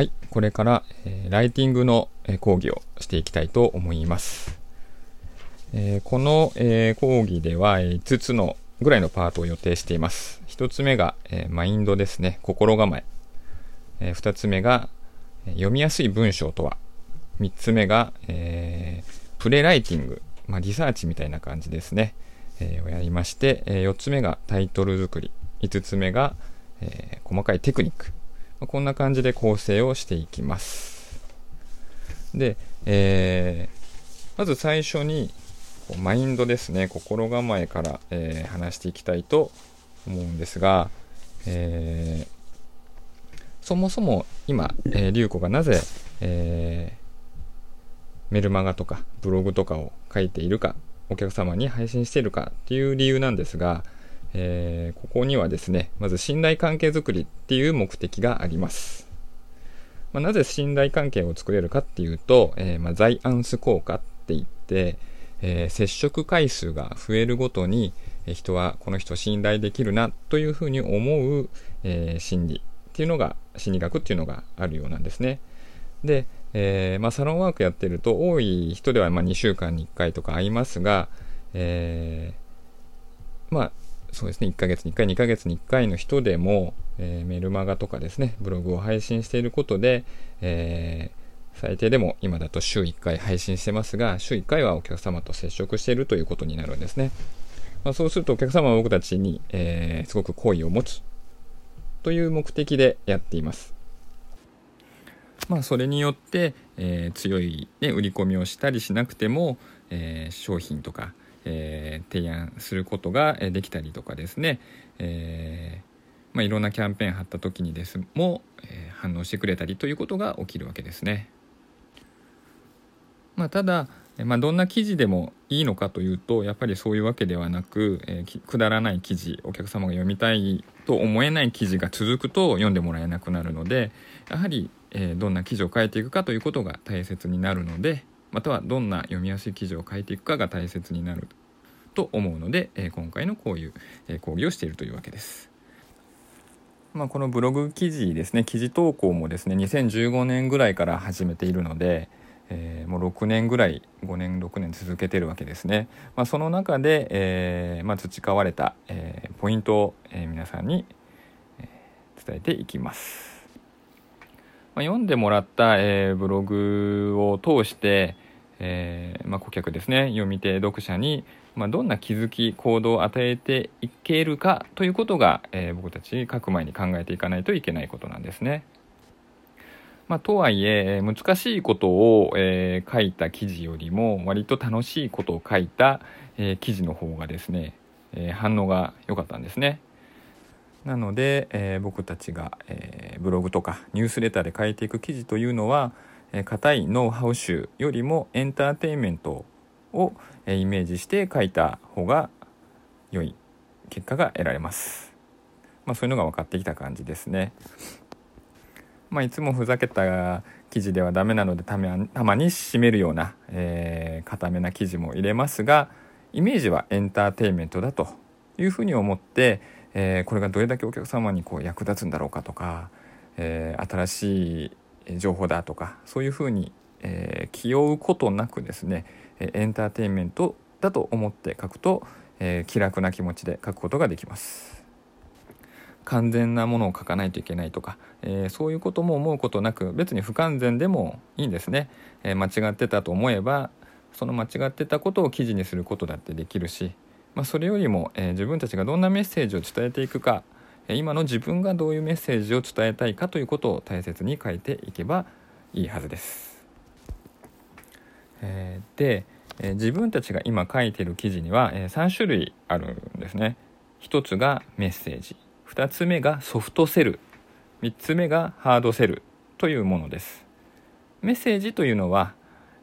はい、これから、えー、ライティングの、えー、講義をしていきたいと思います。えー、この、え講義では、え5つのぐらいのパートを予定しています。1つ目が、えマインドですね、心構え。え2つ目が、え読みやすい文章とは。3つ目が、えプレライティング、まあ、リサーチみたいな感じですね、えをやりまして、え4つ目がタイトル作り。5つ目が、え細かいテクニック。こんな感じで構成をしていきます。で、えー、まず最初に、マインドですね、心構えから、えー、話していきたいと思うんですが、えー、そもそも今、えー、リュウコがなぜ、えー、メルマガとかブログとかを書いているか、お客様に配信しているかっていう理由なんですが、えー、ここにはですね、まず信頼関係づくりっていう目的があります。まあ、なぜ信頼関係を作れるかっていうと、えー、まあ、ザイアンス効果って言って、えー、接触回数が増えるごとに、え人はこの人信頼できるなというふうに思う、え心理っていうのが、心理学っていうのがあるようなんですね。で、えまあ、サロンワークやってると多い人ではま2週間に1回とか会いますが、えまあそうですね、1ヶ月に1回、2ヶ月に1回の人でも、えー、メルマガとかですね、ブログを配信していることで、えー、最低でも今だと週1回配信してますが、週1回はお客様と接触しているということになるんですね。まあ、そうするとお客様は僕たちに、えー、すごく好意を持つという目的でやっています。まあ、それによって、え、強い、ね、売り込みをしたりしなくても、え、商品とか、えー、提案することができたりとかですね、えー、まあ、いろんなキャンペーン貼った時にですも、えー、反応してくれたりということが起きるわけですね。まあ、ただ、まあ、どんな記事でもいいのかというとやっぱりそういうわけではなく、えー、くだらない記事お客様が読みたいと思えない記事が続くと読んでもらえなくなるのでやはり、えー、どんな記事を書いていくかということが大切になるので、またはどんな読みやすい記事を書いていくかが大切になると思うので、え今回のこういう、え講義をしているというわけです。まあ、このブログ記事ですね記事投稿もですね2015年ぐらいから始めているので、えー、もう6年ぐらい5年6年続けてるわけですね、まあ、その中で、えー、まあ、培われた、えー、ポイントを、え皆さんに、え伝えていきますまあ、読んでもらった、えー、ブログを通して、えー、まあ、顧客ですね読み手読者に、まあ、どんな気づき行動を与えていけるかということが、えー、僕たち書く前に考えていかないといけないことなんですね。まあ、とはいえ難しいことを、えー、書いた記事よりも割と楽しいことを書いた、えー、記事の方がですね、え、反応が良かったんですね。なので、え、僕たちが、え、ブログとかニュースレターで書いていく記事というのは硬、えー、いノウハウ集よりもエンターテインメントを、え、イメージして書いた方が良い結果が得られます。まあ、そういうのが分かってきた感じですね。まあ、いつもふざけた記事ではダメなのでたまたまに締めるような、えー、固めな記事も入れますがイメージはエンターテインメントだというふうに思って、えー、これがどれだけお客様にこう役立つんだろうかとか、えー、新しい情報だとかそういうふうに、えー、気負うことなくですねエンターテインメントだと思って書くと、え気楽な気持ちで書くことができます。完全なものを書かないといけないとか、えー、そういうことも思うことなく別に不完全でもいいんですね、え、間違ってたと思えばその間違ってたことを記事にすることだってできるしまあ、それよりも、え、自分たちがどんなメッセージを伝えていくか、今の自分がどういうメッセージを伝えたいかということを大切に書いていけばいいはずです。えー、で、え自分たちが今書いてる記事には、え3種類あるんですね。1つがメッセージ2つ目がソフトセル3つ目がハードセルというものです。メッセージというのは、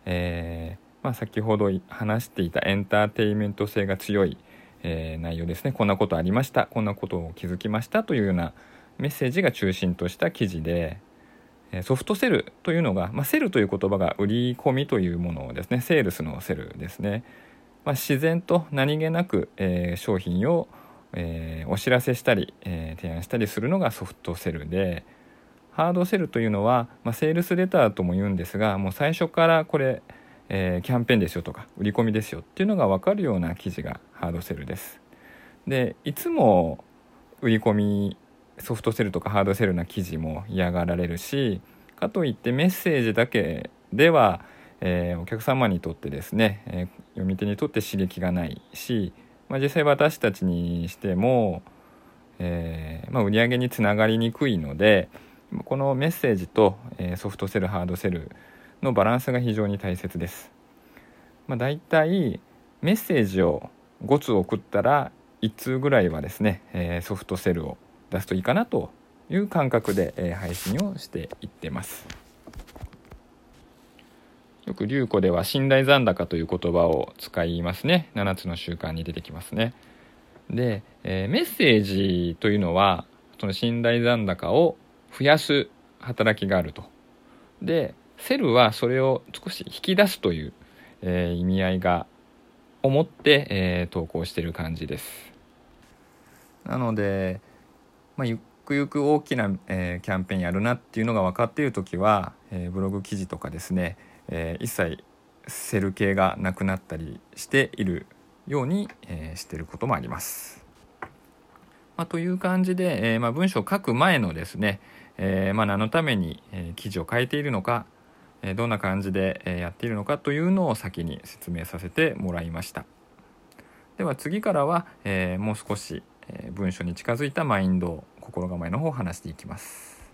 えーまあ、先ほど話していたエンターテインメント性が強い、えー、内容ですねこんなことありましたこんなことを気づきましたというようなメッセージが中心とした記事でソフトセルというのが、まあ、セルという言葉が売り込みというものをですね。セールスのセルですね、まあ、自然と何気なく、えー、商品を、えー、お知らせしたり、えー、提案したりするのがソフトセルでハードセルというのは、まあ、セールスレターとも言うんですがもう最初からこれ、え、キャンペーンですよとか売り込みですよっていうのが分かるような記事がハードセルです。でいつも売り込みソフトセルとかハードセルな記事も嫌がられるしかといってメッセージだけでは、えー、お客様にとってですね、えー、読み手にとって刺激がないし、まあ、実際私たちにしても、えーまあ、売り上げにつながりにくいのでこのメッセージと、え、ソフトセルハードセルのバランスが非常に大切です。まあ、だいたいメッセージを5通送ったら1通ぐらいはですね、え、ソフトセルを出すといいかなという感覚で、え、配信をしていってます。よく流子では信頼残高という言葉を使いますね。7つの習慣に出てきますね。で、えー、メッセージというのはその信頼残高を増やす働きがあると。でセルはそれを少し引き出すという、えー、意味合いが思って、えー、投稿してる感じです。なので、まあ、ゆくゆく大きな、えー、キャンペーンやるなっていうのが分かっている時は、えー、ブログ記事とかですね、えー、一切セル系がなくなったりしているように、え、してることもあります。まあ、という感じで、えまあ、文章を書く前のですね、えまあ、何のために、え、記事を書いているのか、え、どんな感じで、え、やっているのかというのを先に説明させてもらいましたでは次からは、え、もう少し、え、文章に近づいたマインド心構えの方を話していきます。